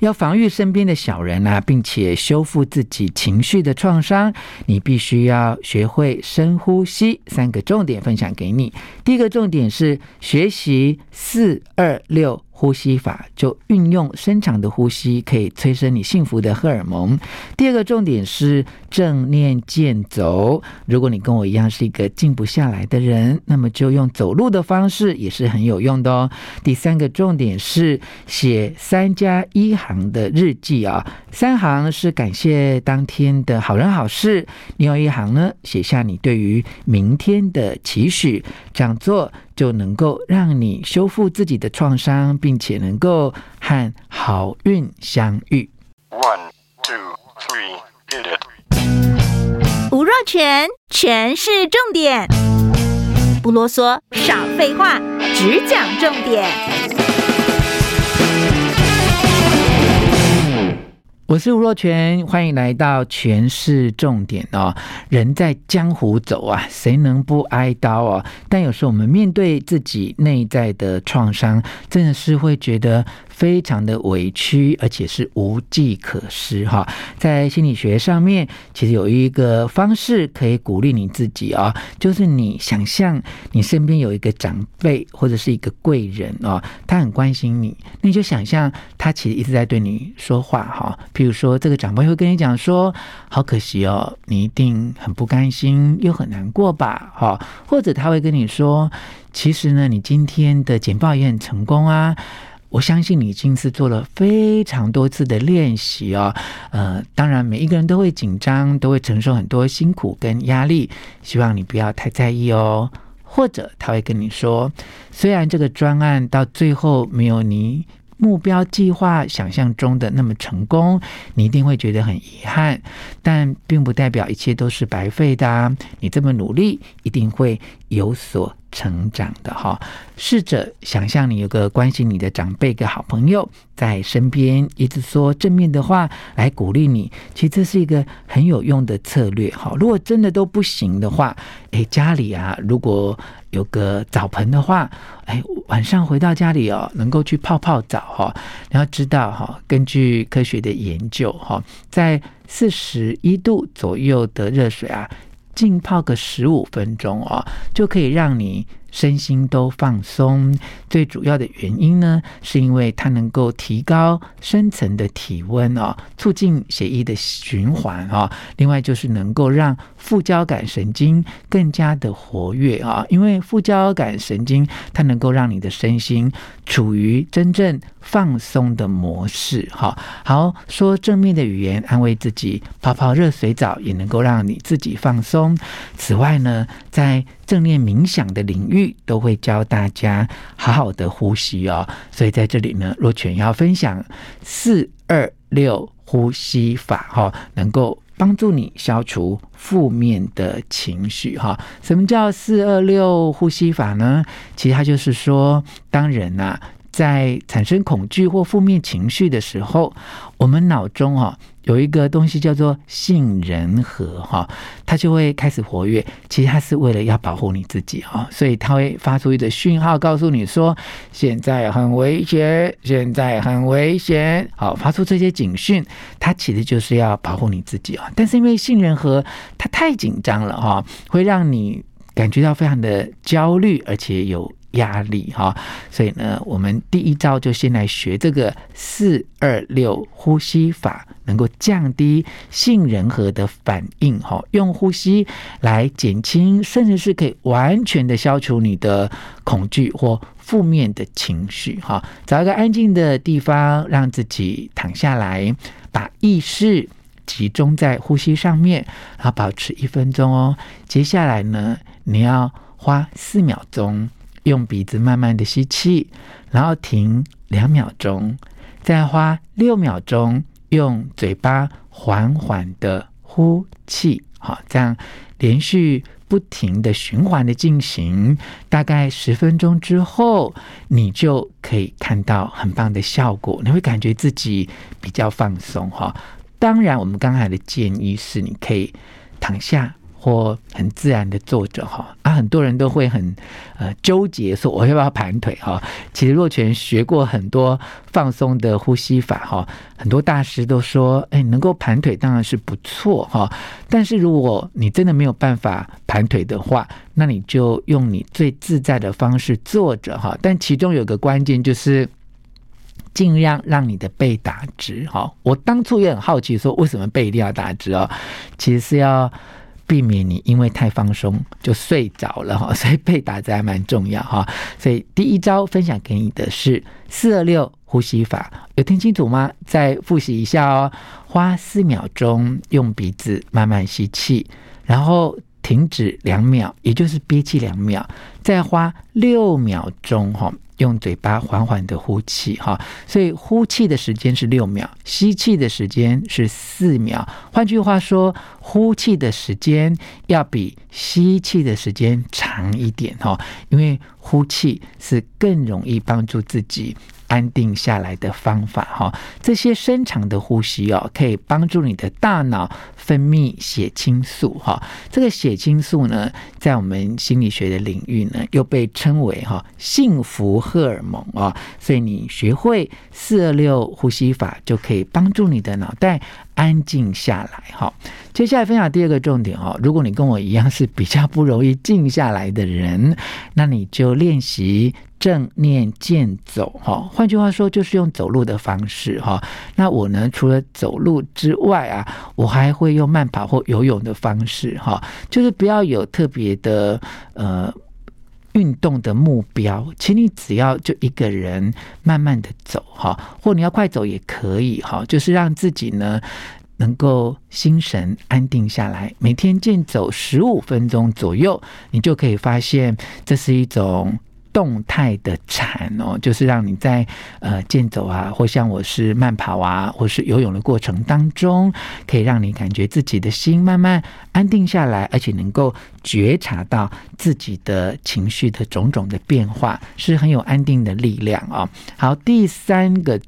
要防御身边的小人啊，并且修复自己情绪的创伤，你必须要学会深呼吸。三个重点分享给你。第一个重点是学习四二六。呼吸法就运用深长的呼吸，可以催生你幸福的荷尔蒙。第二个重点是正念健走。如果你跟我一样是一个静不下来的人，那么就用走路的方式也是很有用的哦。第三个重点是写三加一行的日记啊，三行是感谢当天的好人好事，另外一行呢，写下你对于明天的期许。这样做。就能够让你修复自己的创伤，并且能够和好运相遇。One, two, three, hit it. 吴若全，全是重点，不啰嗦，少废话，只讲重点。我是吴若权，欢迎来到全市重点哦。人在江湖走啊，谁能不挨刀啊？但有时候我们面对自己内在的创伤，真的是会觉得。非常的委屈，而且是无计可施哈。在心理学上面，其实有一个方式可以鼓励你自己啊，就是你想象你身边有一个长辈或者是一个贵人啊，他很关心你，那你就想象他其实一直在对你说话哈。譬如说，这个长辈会跟你讲说：“好可惜哦，你一定很不甘心又很难过吧？”哈，或者他会跟你说：“其实呢，你今天的简报也很成功啊。”我相信你已经是做了非常多次的练习哦，呃，当然每一个人都会紧张，都会承受很多辛苦跟压力，希望你不要太在意哦。或者他会跟你说，虽然这个专案到最后没有你目标计划想象中的那么成功，你一定会觉得很遗憾，但并不代表一切都是白费的啊。你这么努力，一定会有所成长的哈，试着想象你有个关心你的长辈、个好朋友在身边，一直说正面的话来鼓励你。其实这是一个很有用的策略哈。如果真的都不行的话，诶，家里啊，如果有个澡盆的话，诶，晚上回到家里哦，能够去泡泡澡哈。你要知道哈，根据科学的研究哈，在四十一度左右的热水啊。浸泡个十五分钟哦，就可以让你身心都放松。最主要的原因呢，是因为它能够提高深层的体温哦，促进血液的循环哦。另外就是能够让副交感神经更加的活跃啊，因为副交感神经它能够让你的身心处于真正放松的模式，哈，好，说正面的语言安慰自己，泡泡热水澡也能够让你自己放松。此外呢，在正念冥想的领域，都会教大家好好的呼吸哦。所以在这里呢，若泉要分享四二六呼吸法，哈，能够帮助你消除负面的情绪，哈。什么叫四二六呼吸法呢？其实它就是说，当人呐。在产生恐惧或负面情绪的时候，我们脑中哈有一个东西叫做杏仁核哈，它就会开始活跃。其实它是为了要保护你自己哈，所以它会发出一个讯号，告诉你说现在很危险，现在很危险。好，发出这些警讯，它其实就是要保护你自己啊。但是因为杏仁核它太紧张了哈，会让你感觉到非常的焦虑，而且有。压力哈，所以呢，我们第一招就先来学这个四二六呼吸法，能够降低杏仁核的反应哈，用呼吸来减轻，甚至是可以完全的消除你的恐惧或负面的情绪哈。找一个安静的地方，让自己躺下来，把意识集中在呼吸上面，然后保持一分钟哦。接下来呢，你要花四秒钟。用鼻子慢慢的吸气，然后停两秒钟，再花六秒钟用嘴巴缓缓的呼气，好，这样连续不停的循环的进行，大概十分钟之后，你就可以看到很棒的效果，你会感觉自己比较放松哈。当然，我们刚才的建议是，你可以躺下。或很自然的坐着哈啊，很多人都会很呃纠结说我要不要盘腿哈。其实若权学过很多放松的呼吸法哈，很多大师都说，哎，能够盘腿当然是不错哈。但是如果你真的没有办法盘腿的话，那你就用你最自在的方式坐着哈。但其中有个关键就是。尽量让你的背打直哈。我当初也很好奇，说为什么背一定要打直哦？其实是要避免你因为太放松就睡着了哈。所以背打直还蛮重要哈。所以第一招分享给你的是四二六呼吸法，有听清楚吗？再复习一下哦。花四秒钟用鼻子慢慢吸气，然后停止两秒，也就是憋气两秒，再花六秒钟哈。用嘴巴缓缓的呼气，哈，所以呼气的时间是六秒，吸气的时间是四秒。换句话说，呼气的时间要比吸气的时间长一点，哈，因为呼气是更容易帮助自己。安定下来的方法哈，这些深长的呼吸哦，可以帮助你的大脑分泌血清素哈。这个血清素呢，在我们心理学的领域呢，又被称为哈幸福荷尔蒙啊。所以你学会四二六呼吸法，就可以帮助你的脑袋安静下来哈。接下来分享第二个重点哈，如果你跟我一样是比较不容易静下来的人，那你就练习。正念健走，哈，换句话说，就是用走路的方式，哈。那我呢，除了走路之外啊，我还会用慢跑或游泳的方式，哈，就是不要有特别的呃运动的目标，请你只要就一个人慢慢的走，哈，或你要快走也可以，哈，就是让自己呢能够心神安定下来，每天健走十五分钟左右，你就可以发现这是一种。动态的禅哦，就是让你在呃健走啊，或像我是慢跑啊，或是游泳的过程当中，可以让你感觉自己的心慢慢安定下来，而且能够觉察到自己的情绪的种种的变化，是很有安定的力量啊、哦。好，第三个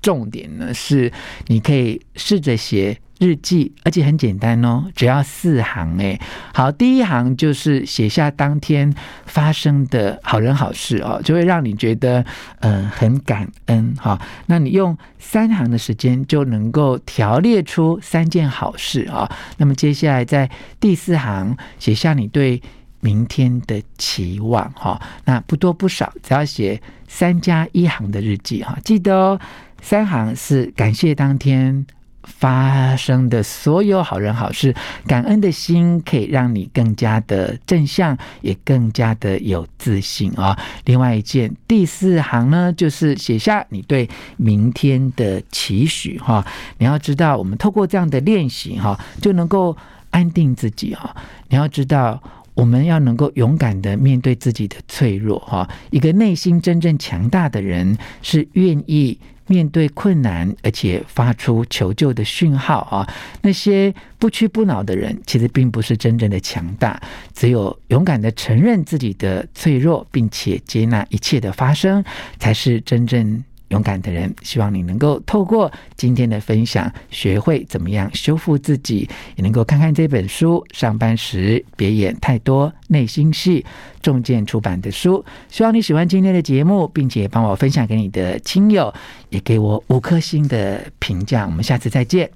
重点呢，是你可以试着写。日记，而且很简单哦，只要四行诶。好，第一行就是写下当天发生的好人好事哦，就会让你觉得呃很感恩哈。那你用三行的时间就能够条列出三件好事啊。那么接下来在第四行写下你对明天的期望哈。那不多不少，只要写三加一行的日记哈。记得哦，三行是感谢当天。发生的所有好人好事，感恩的心可以让你更加的正向，也更加的有自信啊、另外一件，第四行呢，就是写下你对明天的期许哈。你要知道，我们透过这样的练习哈，就能够安定自己哈。你要知道，我们要能够勇敢的面对自己的脆弱哈。一个内心真正强大的人，是愿意。面对困难，而且发出求救的讯号啊！那些不屈不挠的人，其实并不是真正的强大。只有勇敢的承认自己的脆弱，并且接纳一切的发生，才是真正。勇敢的人，希望你能够透过今天的分享，学会怎么样修复自己，也能够看看这本书。上班时别演太多内心戏，重建出版的书。希望你喜欢今天的节目，并且帮我分享给你的亲友，也给我五颗星的评价。我们下次再见。